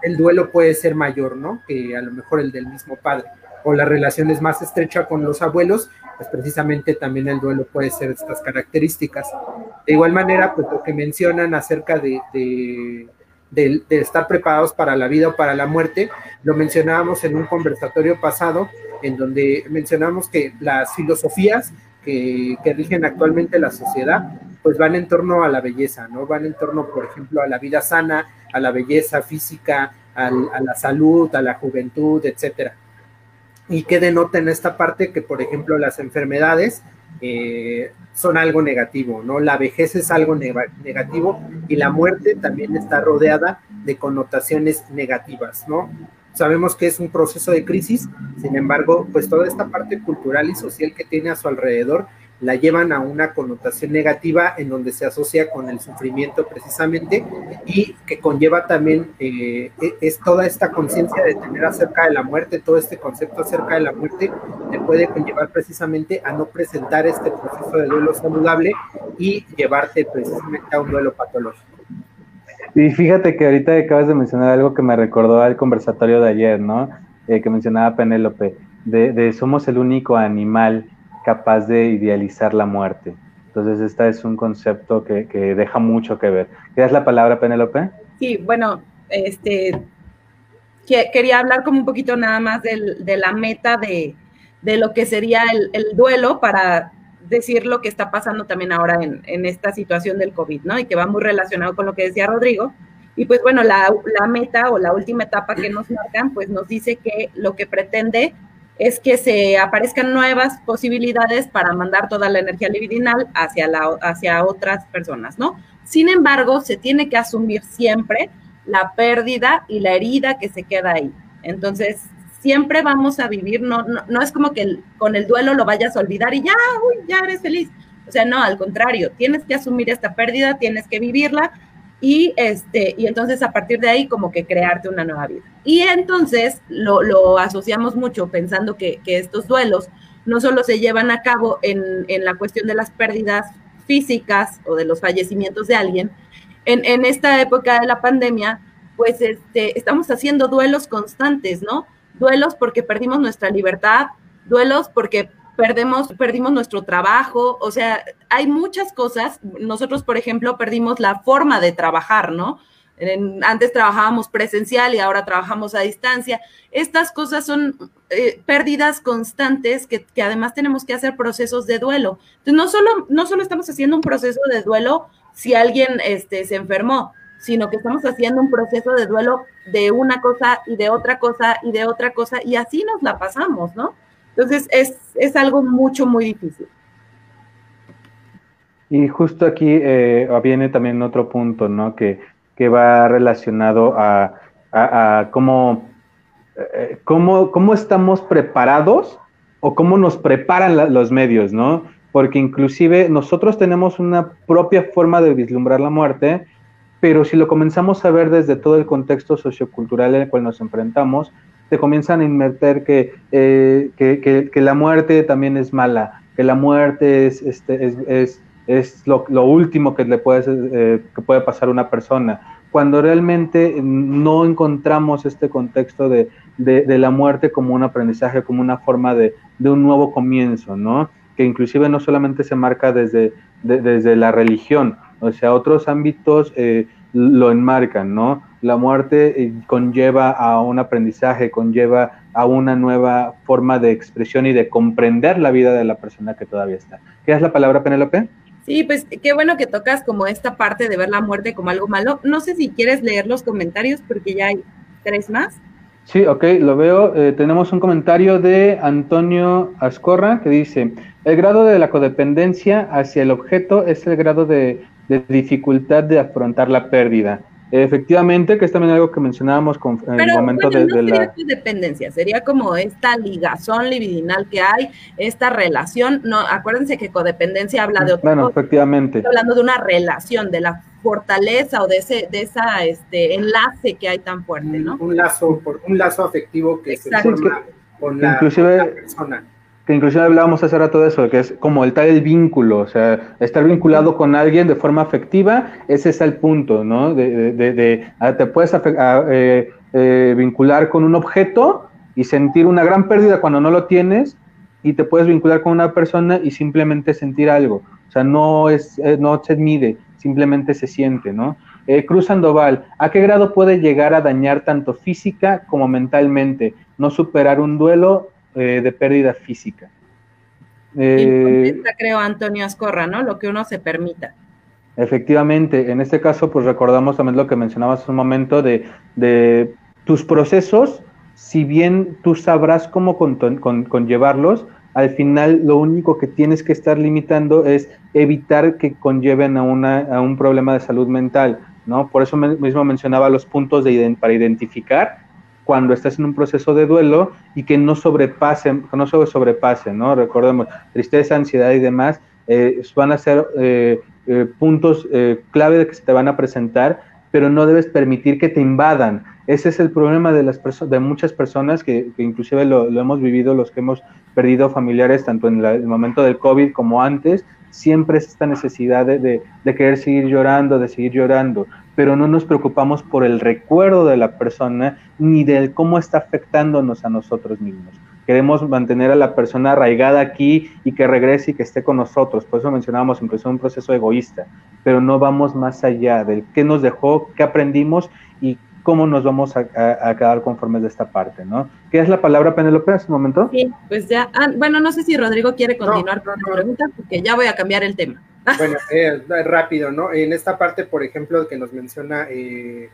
el duelo puede ser mayor, ¿no? Que a lo mejor el del mismo padre. O la relación es más estrecha con los abuelos, pues precisamente también el duelo puede ser estas características. De igual manera, pues lo que mencionan acerca de, de, de, estar preparados para la vida o para la muerte, lo mencionábamos en un conversatorio pasado, en donde mencionamos que las filosofías que, que rigen actualmente la sociedad pues van en torno a la belleza, ¿no? Van en torno, por ejemplo, a la vida sana, a la belleza física, a la salud, a la juventud, etcétera. Y que denoten esta parte que, por ejemplo, las enfermedades eh, son algo negativo, ¿no? La vejez es algo negativo y la muerte también está rodeada de connotaciones negativas, ¿no? Sabemos que es un proceso de crisis, sin embargo, pues toda esta parte cultural y social que tiene a su alrededor la llevan a una connotación negativa en donde se asocia con el sufrimiento precisamente y que conlleva también eh, e, es toda esta conciencia de tener acerca de la muerte, todo este concepto acerca de la muerte te puede conllevar precisamente a no presentar este proceso de duelo saludable y llevarte precisamente a un duelo patológico. Y fíjate que ahorita acabas de mencionar algo que me recordó al conversatorio de ayer, ¿no? Eh, que mencionaba Penélope, de, de somos el único animal capaz de idealizar la muerte. Entonces, este es un concepto que, deja mucho que ver. ¿Quieres la palabra, Penélope? Sí, bueno, este, quería hablar como un poquito nada más de la meta de, lo que sería el, duelo para decir lo que está pasando también ahora en, esta situación del COVID, ¿no? Y que va muy relacionado con lo que decía Rodrigo. Y pues bueno, la, la meta o la última etapa que nos marcan, pues nos dice que lo que pretende es que se aparezcan nuevas posibilidades para mandar toda la energía libidinal hacia, la, hacia otras personas, ¿no? Sin embargo, se tiene que asumir siempre la pérdida y la herida que se queda ahí. Entonces, siempre vamos a vivir, no, no, es como que con el duelo lo vayas a olvidar y ya, uy, ya eres feliz. O sea, no, al contrario, tienes que asumir esta pérdida, tienes que vivirla, y, este, y entonces a partir de ahí como que crearte una nueva vida. Y entonces lo, lo asociamos mucho pensando que, que, estos duelos no solo se llevan a cabo en, en, la cuestión de las pérdidas físicas o de los fallecimientos de alguien, en, en esta época de la pandemia, pues este, estamos haciendo duelos constantes, ¿no? Duelos porque perdimos nuestra libertad, duelos porque perdemos, perdimos nuestro trabajo, o sea, hay muchas cosas. Nosotros, por ejemplo, perdimos la forma de trabajar, ¿no? antes trabajábamos presencial y ahora trabajamos a distancia. Estas cosas son eh, pérdidas constantes que, además tenemos que hacer procesos de duelo. Entonces, no solo, no solo estamos haciendo un proceso de duelo si alguien este, se enfermó, sino que estamos haciendo un proceso de duelo de una cosa y de otra cosa y de otra cosa y así nos la pasamos, ¿no? Entonces es, algo mucho, muy difícil. Y justo aquí eh, viene también otro punto, ¿no? Que, que va relacionado a, a, cómo, eh, cómo, cómo, estamos preparados o cómo nos preparan los medios, ¿no? Porque inclusive nosotros tenemos una propia forma de vislumbrar la muerte, pero si lo comenzamos a ver desde todo el contexto sociocultural en el cual nos enfrentamos, te comienzan a invertir que, eh, que, que, que, la muerte también es mala, que la muerte es, este, es, es, es lo, lo, último que le puede, eh, que puede pasar a una persona, cuando realmente no encontramos este contexto de, de, de, la muerte como un aprendizaje, como una forma de, de, un nuevo comienzo, ¿no? Que inclusive no solamente se marca desde, desde la religión, o sea, otros ámbitos eh, lo enmarcan, ¿no? La muerte eh, conlleva a un aprendizaje, conlleva a una nueva forma de expresión y de comprender la vida de la persona que todavía está. ¿Qué es la palabra, Penélope? Sí, pues qué bueno que tocas como esta parte de ver la muerte como algo malo. No sé si quieres leer los comentarios porque ya hay tres más. Sí, ok, lo veo. Eh, tenemos un comentario de Antonio Ascorra que dice, el grado de la codependencia hacia el objeto es el grado de de dificultad de afrontar la pérdida. Efectivamente, que es también algo que mencionábamos con, en el momento bueno, de, no de la... dependencia, sería como esta ligazón libidinal que hay, esta relación, no, acuérdense que codependencia habla de otro Bueno, efectivamente. Estoy hablando de una relación, de la fortaleza o de ese, de esa este enlace que hay tan fuerte, ¿no? Un, un lazo, por, un lazo afectivo que Exacto. se forma sí, que, con, la, inclusive, con la persona que inclusive hablábamos hace rato de eso, que es como el tal el vínculo, o sea, estar vinculado con alguien de forma afectiva, ese es el punto, ¿no? De, de te puedes a, eh, eh, vincular con un objeto y sentir una gran pérdida cuando no lo tienes, y te puedes vincular con una persona y simplemente sentir algo, o sea, no, es, eh, no se mide, simplemente se siente, ¿no? Eh, Cruz Sandoval, ¿a qué grado puede llegar a dañar tanto física como mentalmente? No superar un duelo eh, de pérdida física. Eh, creo, Antonio Ascorra, ¿no? Lo que uno se permita. Efectivamente, en este caso, pues recordamos también lo que mencionabas hace un momento de, de tus procesos, si bien tú sabrás cómo con, con, conllevarlos, al final lo único que tienes que estar limitando es evitar que conlleven a, una, a un problema de salud mental, ¿no? Por eso mismo mencionaba los puntos de, para identificar cuando estás en un proceso de duelo y que no sobrepasen, que no sobrepase, ¿no? Recordemos, tristeza, ansiedad y demás eh, van a ser eh, eh, puntos eh, clave de que se te van a presentar, pero no debes permitir que te invadan. Ese es el problema de, las de muchas personas que, que inclusive lo, hemos vivido, los que hemos perdido familiares, tanto en el momento del COVID como antes, siempre es esta necesidad de, de, querer seguir llorando, de seguir llorando, pero no nos preocupamos por el recuerdo de la persona ni del cómo está afectándonos a nosotros mismos. Queremos mantener a la persona arraigada aquí y que regrese y que esté con nosotros. Por eso mencionábamos incluso un proceso egoísta, pero no vamos más allá del qué nos dejó, qué aprendimos y cómo nos vamos a, a, a, quedar conformes de esta parte, ¿no? ¿Qué es la palabra, Penélope, en este momento? Sí, pues ya, ah, bueno, no sé si Rodrigo quiere continuar no, con no, la pregunta, porque ya voy a cambiar el tema. Bueno, eh, rápido, ¿no? En esta parte, por ejemplo, que nos menciona, eh,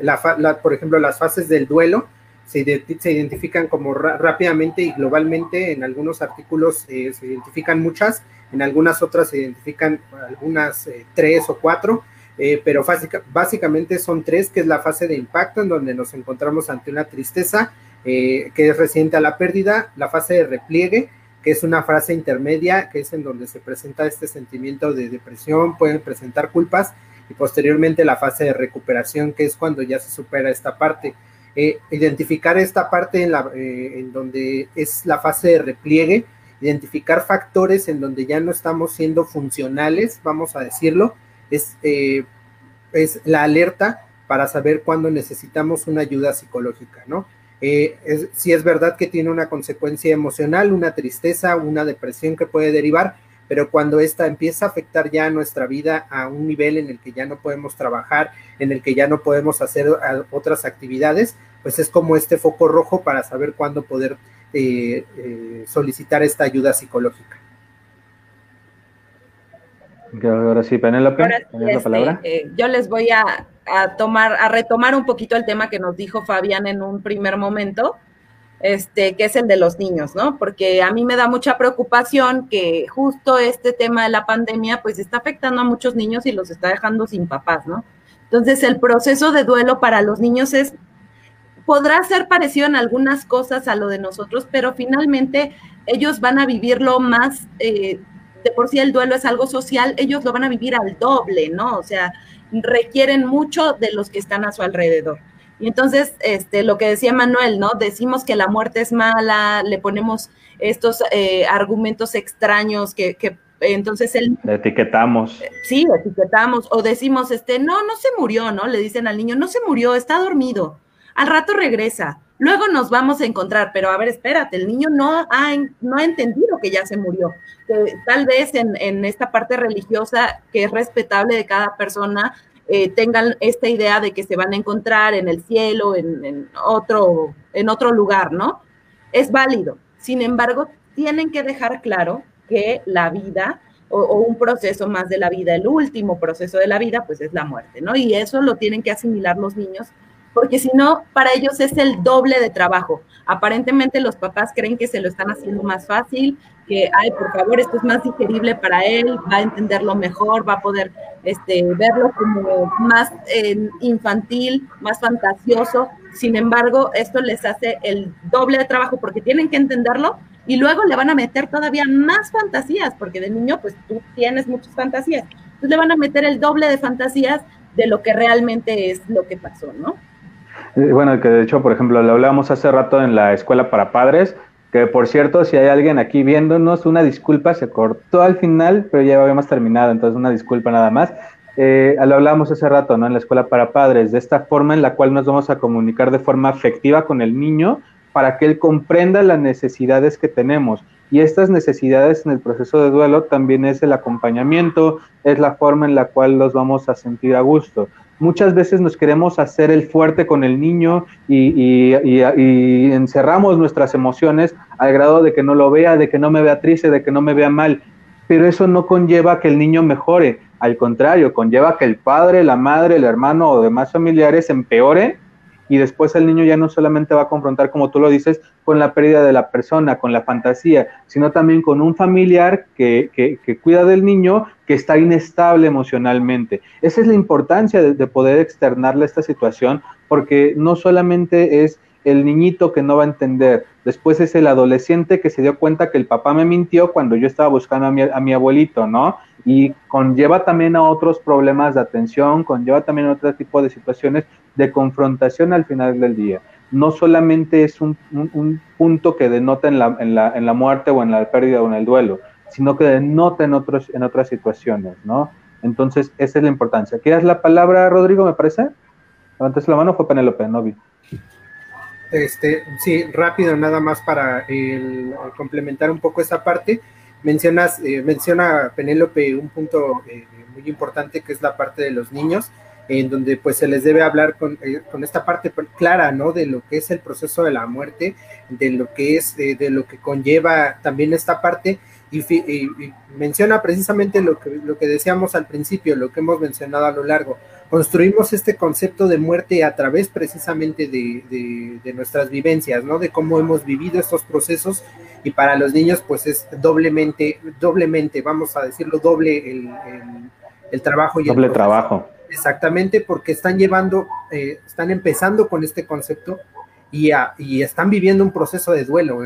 la, la, por ejemplo, las fases del duelo, se, se identifican como rápidamente y globalmente, en algunos artículos eh, se identifican muchas, en algunas otras se identifican algunas eh, tres o cuatro, eh, pero básica, básicamente son tres, que es la fase de impacto, en donde nos encontramos ante una tristeza eh, que es reciente a la pérdida, la fase de repliegue, que es una fase intermedia, que es en donde se presenta este sentimiento de depresión, pueden presentar culpas, y posteriormente la fase de recuperación, que es cuando ya se supera esta parte. Eh, identificar esta parte en, la, en donde es la fase de repliegue, identificar factores en donde ya no estamos siendo funcionales, vamos a decirlo, es, eh, es la alerta para saber cuándo necesitamos una ayuda psicológica, ¿no? Eh, si es verdad que tiene una consecuencia emocional, una tristeza, una depresión que puede derivar, pero cuando esta empieza a afectar ya nuestra vida a un nivel en el que ya no podemos trabajar, en el que ya no podemos hacer otras actividades, pues es como este foco rojo para saber cuándo poder eh, eh, solicitar esta ayuda psicológica. Ahora sí, Penélope, Ahora sí, este, la palabra? Eh, yo les voy a, a, tomar, a retomar un poquito el tema que nos dijo Fabián en un primer momento. este, que es el de los niños, ¿no? Porque a mí me da mucha preocupación que justo este tema de la pandemia, pues está afectando a muchos niños y los está dejando sin papás, ¿no? Entonces, el proceso de duelo para los niños es, podrá ser parecido en algunas cosas a lo de nosotros, pero finalmente ellos van a vivirlo más, eh, de por sí el duelo es algo social, ellos lo van a vivir al doble, ¿no? O sea, requieren mucho de los que están a su alrededor. Y entonces, este, lo que decía Manuel, ¿no? Decimos que la muerte es mala, le ponemos estos eh, argumentos extraños que, que entonces él... Le etiquetamos. Sí, etiquetamos. O decimos, este, no, no se murió, ¿no? Le dicen al niño, no se murió, está dormido. Al rato regresa. Luego nos vamos a encontrar, pero a ver, espérate, el niño no ha, no ha entendido que ya se murió. tal vez en, en esta parte religiosa, que es respetable de cada persona, eh, tengan esta idea de que se van a encontrar en el cielo, en, otro, en otro lugar, ¿no? Es válido. Sin embargo, tienen que dejar claro que la vida o, o, un proceso más de la vida, el último proceso de la vida, pues es la muerte, ¿no? Y eso lo tienen que asimilar los niños porque si no, para ellos es el doble de trabajo. Aparentemente los papás creen que se lo están haciendo más fácil, que, ay, por favor, esto es más digerible para él, va a entenderlo mejor, va a poder este, verlo como más infantil, más fantasioso. Sin embargo, esto les hace el doble de trabajo porque tienen que entenderlo y luego le van a meter todavía más fantasías, porque de niño, pues tú tienes muchas fantasías. Entonces le van a meter el doble de fantasías de lo que realmente es lo que pasó, ¿no? Bueno, que de hecho, por ejemplo, lo hablábamos hace rato en la escuela para padres, que por cierto, si hay alguien aquí viéndonos, una disculpa, se cortó al final, pero ya habíamos terminado, entonces una disculpa nada más. Eh, lo hablábamos hace rato, ¿no? En la escuela para padres, de esta forma en la cual nos vamos a comunicar de forma afectiva con el niño para que él comprenda las necesidades que tenemos. Y estas necesidades en el proceso de duelo también es el acompañamiento, es la forma en la cual los vamos a sentir a gusto muchas veces nos queremos hacer el fuerte con el niño y, encerramos nuestras emociones al grado de que no lo vea, de que no me vea triste, de que no me vea mal. Pero eso no conlleva que el niño mejore, al contrario, conlleva que el padre, la madre, el hermano o demás familiares empeoren y después el niño ya no solamente va a confrontar, como tú lo dices, con la pérdida de la persona, con la fantasía, sino también con un familiar que, que, cuida del niño que está inestable emocionalmente. Esa es la importancia de, de poder externarle esta situación, porque no solamente es el niñito que no va a entender, después es el adolescente que se dio cuenta que el papá me mintió cuando yo estaba buscando a mi, a mi abuelito, ¿no? Y conlleva también a otros problemas de atención, conlleva también a otro tipo de situaciones de confrontación al final del día. No solamente es un, punto que denota en la, en, la, en la muerte o en la pérdida o en el duelo, sino que denota en, otros, en otras situaciones, ¿no? Entonces, esa es la importancia. ¿Quieres la palabra, Rodrigo, me parece? Levantes la mano, fue Penélope, no vi. Este, sí, rápido, nada más para complementar un poco esa parte. Mencionas, eh, menciona Penélope un punto eh, muy importante que es la parte de los niños, en donde pues se les debe hablar con, eh, con, esta parte clara, ¿no? De lo que es el proceso de la muerte, de lo que es, de lo que conlleva también esta parte y, menciona precisamente lo que, lo que decíamos al principio, lo que hemos mencionado a lo largo. Construimos este concepto de muerte a través precisamente de, de, nuestras vivencias, ¿no? De cómo hemos vivido estos procesos y para los niños pues es doblemente, doblemente, vamos a decirlo, doble el, el, trabajo. Y doble trabajo. Exactamente, porque están llevando, eh, están empezando con este concepto y, y, están viviendo un proceso de duelo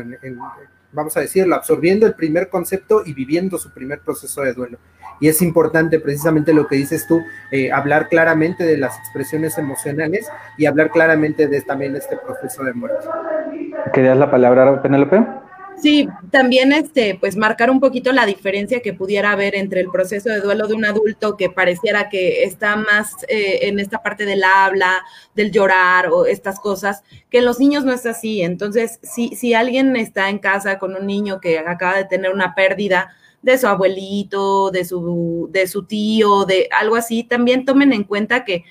vamos a decirlo, absorbiendo el primer concepto y viviendo su primer proceso de duelo. Y es importante precisamente lo que dices tú, eh, hablar claramente de las expresiones emocionales y hablar claramente de también este proceso de muerte. ¿Querías la palabra, Penélope? Sí, también este, pues marcar un poquito la diferencia que pudiera haber entre el proceso de duelo de un adulto que pareciera que está más eh, en esta parte del habla, del llorar o estas cosas, que en los niños no es así. Entonces, si, si alguien está en casa con un niño que acaba de tener una pérdida de su abuelito, de su, de su tío, de algo así, también tomen en cuenta que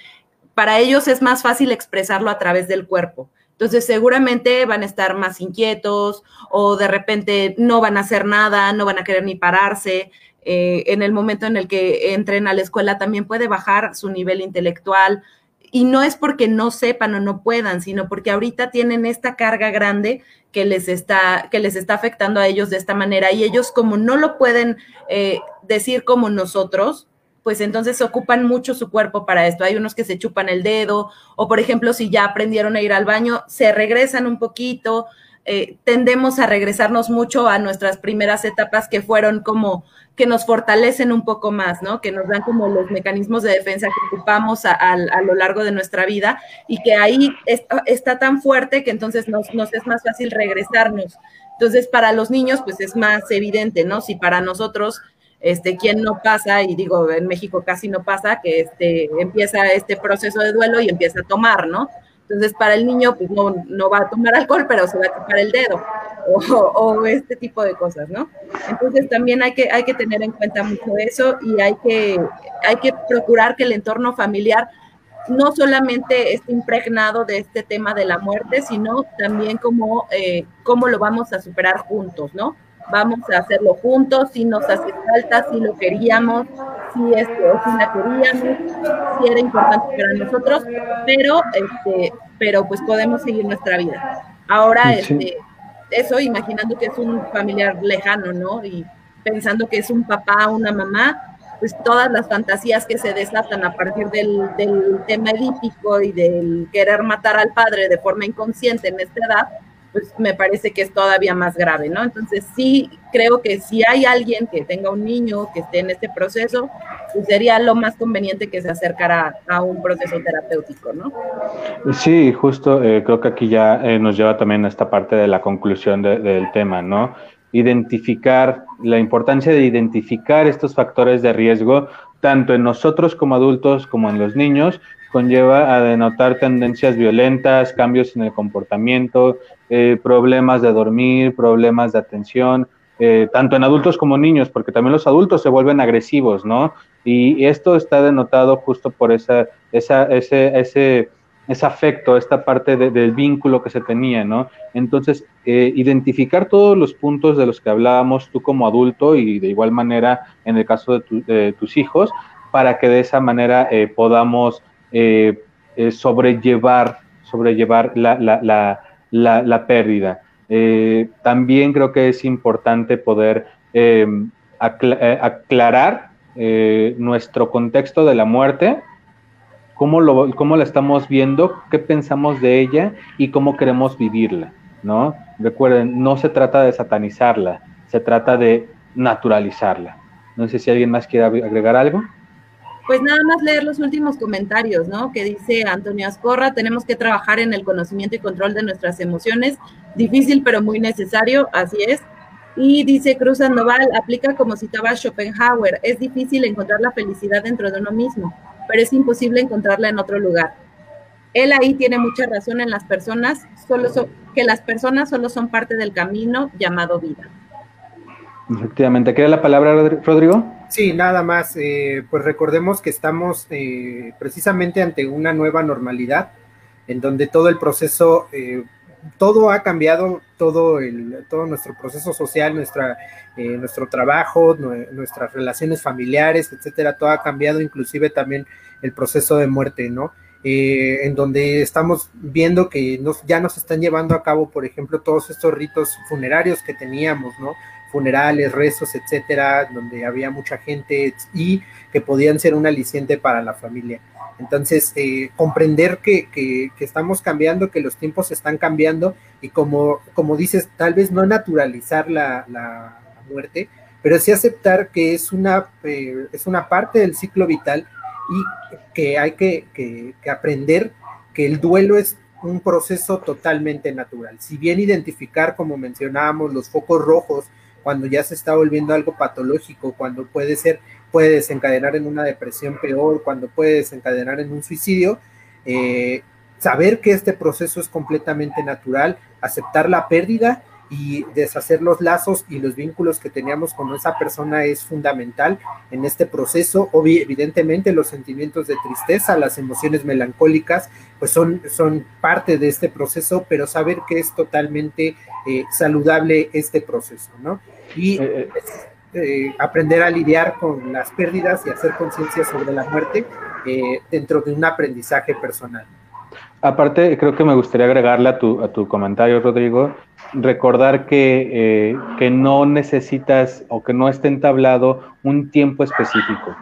para ellos es más fácil expresarlo a través del cuerpo. Entonces, seguramente van a estar más inquietos o de repente no van a hacer nada, no van a querer ni pararse. Eh, en el momento en el que entren a la escuela también puede bajar su nivel intelectual y no es porque no sepan o no puedan, sino porque ahorita tienen esta carga grande que les está, que les está afectando a ellos de esta manera y ellos como no lo pueden eh, decir como nosotros, pues entonces ocupan mucho su cuerpo para esto. Hay unos que se chupan el dedo o por ejemplo si ya aprendieron a ir al baño, se regresan un poquito, eh, tendemos a regresarnos mucho a nuestras primeras etapas que fueron como que nos fortalecen un poco más, ¿no? Que nos dan como los mecanismos de defensa que ocupamos a, lo largo de nuestra vida y que ahí está, tan fuerte que entonces nos, nos, es más fácil regresarnos. Entonces, para los niños, pues es más evidente, ¿no? Si para nosotros, este, ¿quién no pasa? Y digo, en México casi no pasa, que este, empieza este proceso de duelo y empieza a tomar, ¿no? Entonces, para el niño, pues no, no va a tomar alcohol, pero se va a tocar el dedo o, este tipo de cosas, ¿no? Entonces, también hay que, hay que tener en cuenta mucho eso y hay que, hay que procurar que el entorno familiar no solamente esté impregnado de este tema de la muerte, sino también como eh, cómo lo vamos a superar juntos, ¿no? Vamos a hacerlo juntos, si nos hace falta, si lo queríamos, si, esto, si la queríamos, si era importante para nosotros, pero, este, pero pues podemos seguir nuestra vida. Ahora, este, eso imaginando que es un familiar lejano, ¿no? Y pensando que es un papá, una mamá, pues todas las fantasías que se desatan a partir del, del tema edípico y del querer matar al padre de forma inconsciente en esta edad, pues me parece que es todavía más grave, ¿no? Entonces sí creo que si hay alguien que tenga un niño que esté en este proceso, pues sería lo más conveniente que se acercara a un proceso terapéutico, ¿no? Sí, justo eh, creo que aquí ya eh, nos lleva también a esta parte de la conclusión del tema, ¿no? Identificar, la importancia de identificar estos factores de riesgo, tanto en nosotros como adultos como en los niños, conlleva a denotar tendencias violentas, cambios en el comportamiento, eh, problemas de dormir, problemas de atención, eh, tanto en adultos como niños, porque también los adultos se vuelven agresivos, ¿no? Y esto está denotado justo por esa, esa, ese, ese, ese afecto, esta parte del vínculo que se tenía, ¿no? Entonces, eh, identificar todos los puntos de los que hablábamos tú como adulto y de igual manera en el caso de, tus hijos, para que de esa manera podamos sobrellevar, sobrellevar la, la pérdida. Eh, también creo que es importante poder aclarar nuestro contexto de la muerte, cómo, lo, cómo la estamos viendo, qué pensamos de ella y cómo queremos vivirla, ¿no? Recuerden, no se trata de satanizarla, se trata de naturalizarla. No sé si alguien más quiere agregar algo. Pues nada más leer los últimos comentarios, ¿no? Que dice Antonio Ascorra, tenemos que trabajar en el conocimiento y control de nuestras emociones, difícil pero muy necesario, así es. Y dice Cruz Sandoval, aplica como citaba Schopenhauer, es difícil encontrar la felicidad dentro de uno mismo, pero es imposible encontrarla en otro lugar. Él ahí tiene mucha razón en las personas, solo que las personas solo son parte del camino llamado vida. Efectivamente. ¿Quiere la palabra, Rodrigo? Sí, nada más. Eh, pues recordemos que estamos eh, precisamente ante una nueva normalidad en donde todo el proceso, eh, todo ha cambiado, todo, el, todo nuestro proceso social, nuestra, nuestro trabajo, nuestras relaciones familiares, etcétera, todo ha cambiado, inclusive también el proceso de muerte, ¿no? en donde estamos viendo que nos, ya nos están llevando a cabo, por ejemplo, todos estos ritos funerarios que teníamos, ¿no? Funerales, rezos, etcétera, donde había mucha gente y que podían ser un aliciente para la familia. Entonces, eh, comprender que, que, estamos cambiando, que los tiempos están cambiando y como, como dices, tal vez no naturalizar la, la muerte, pero sí aceptar que es una, eh, es una parte del ciclo vital y que hay que, que aprender que el duelo es un proceso totalmente natural. Si bien identificar, como mencionábamos, los focos rojos cuando ya se está volviendo algo patológico, cuando puede ser, puede desencadenar en una depresión peor, cuando puede desencadenar en un suicidio, eh, saber que este proceso es completamente natural, aceptar la pérdida y deshacer los lazos y los vínculos que teníamos con esa persona es fundamental en este proceso. evidentemente los sentimientos de tristeza, las emociones melancólicas, pues son, son parte de este proceso, pero saber que es totalmente eh, saludable este proceso, ¿no? Y eh, eh. eh, aprender a lidiar con las pérdidas y hacer conciencia sobre la muerte eh, dentro de un aprendizaje personal. Aparte, creo que me gustaría agregarle a tu, a tu comentario, Rodrigo, recordar que, eh, que no necesitas o que no esté entablado un tiempo específico.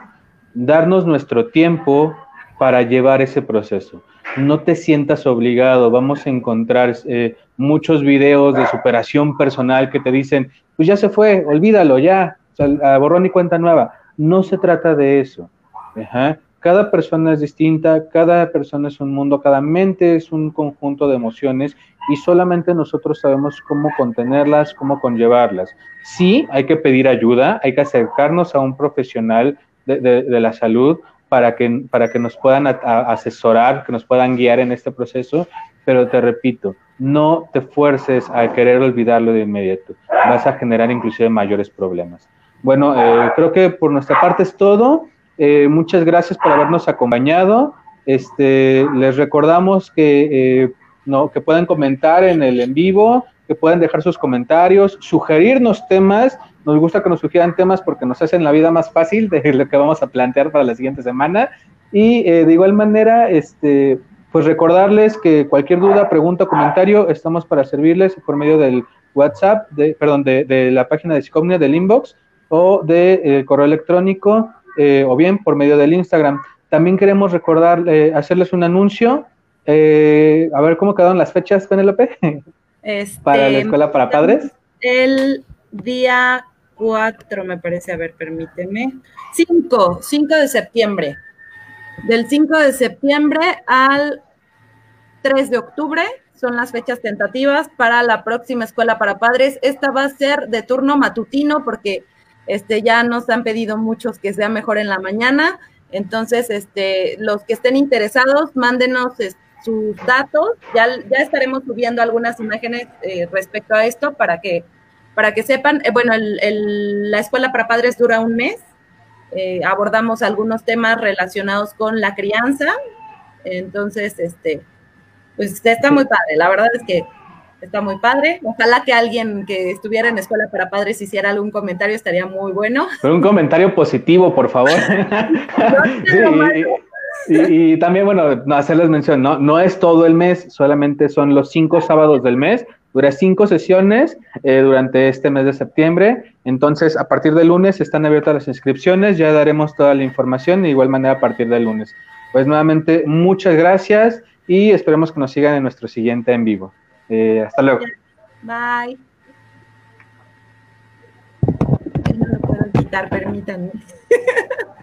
Darnos nuestro tiempo para llevar ese proceso. No te sientas obligado. Vamos a encontrar eh, muchos videos de superación personal que te dicen, pues ya se fue, olvídalo, ya, o borrón y cuenta nueva. No se trata de eso. Ajá. Cada persona es distinta, cada persona es un mundo, cada mente es un conjunto de emociones y solamente nosotros sabemos cómo contenerlas, cómo conllevarlas. Sí, hay que pedir ayuda, hay que acercarnos a un profesional de, la salud para que, para que nos puedan asesorar, que nos puedan guiar en este proceso, pero te repito, no te fuerces a querer olvidarlo de inmediato, vas a generar inclusive mayores problemas. Bueno, eh, creo que por nuestra parte es todo. Eh, muchas gracias por habernos acompañado. Este, les recordamos que, eh, no, que pueden comentar en el en vivo, que pueden dejar sus comentarios, sugerirnos temas. Nos gusta que nos sugieran temas porque nos hacen la vida más fácil de lo que vamos a plantear para la siguiente semana. Y eh, de igual manera, este, pues recordarles que cualquier duda, pregunta, comentario, estamos para servirles por medio del WhatsApp, de, perdón, de, de la página de Psicomnia, del inbox o del correo electrónico eh, o bien por medio del Instagram. También queremos recordar, eh, hacerles un anuncio. Eh, a ver cómo quedaron las fechas, Penélope, este, para la escuela para padres. El día 4, me parece, a ver, permíteme. 5, 5 de septiembre. Del 5 de septiembre al 3 de octubre son las fechas tentativas para la próxima escuela para padres. Esta va a ser de turno matutino porque este, ya nos han pedido muchos que sea mejor en la mañana. Entonces, este, los que estén interesados, mándenos sus datos. Ya, ya estaremos subiendo algunas imágenes eh, respecto a esto para que, para que sepan. Eh, bueno, la escuela para padres dura un mes. Eh, abordamos algunos temas relacionados con la crianza. Entonces, este, pues está muy padre. La verdad es que está muy padre. Ojalá que alguien que estuviera en escuela para padres hiciera algún comentario, estaría muy bueno. un comentario positivo, por favor. y, también, bueno, no hacerles mención, ¿no? no es todo el mes, solamente son los cinco sábados del mes. Dura cinco sesiones eh, durante este mes de septiembre. Entonces, a partir del lunes están abiertas las inscripciones. Ya daremos toda la información de igual manera a partir del lunes. Pues nuevamente, muchas gracias y esperemos que nos sigan en nuestro siguiente en vivo. Eh, hasta luego. Bye. No lo puedo quitar, permítanme.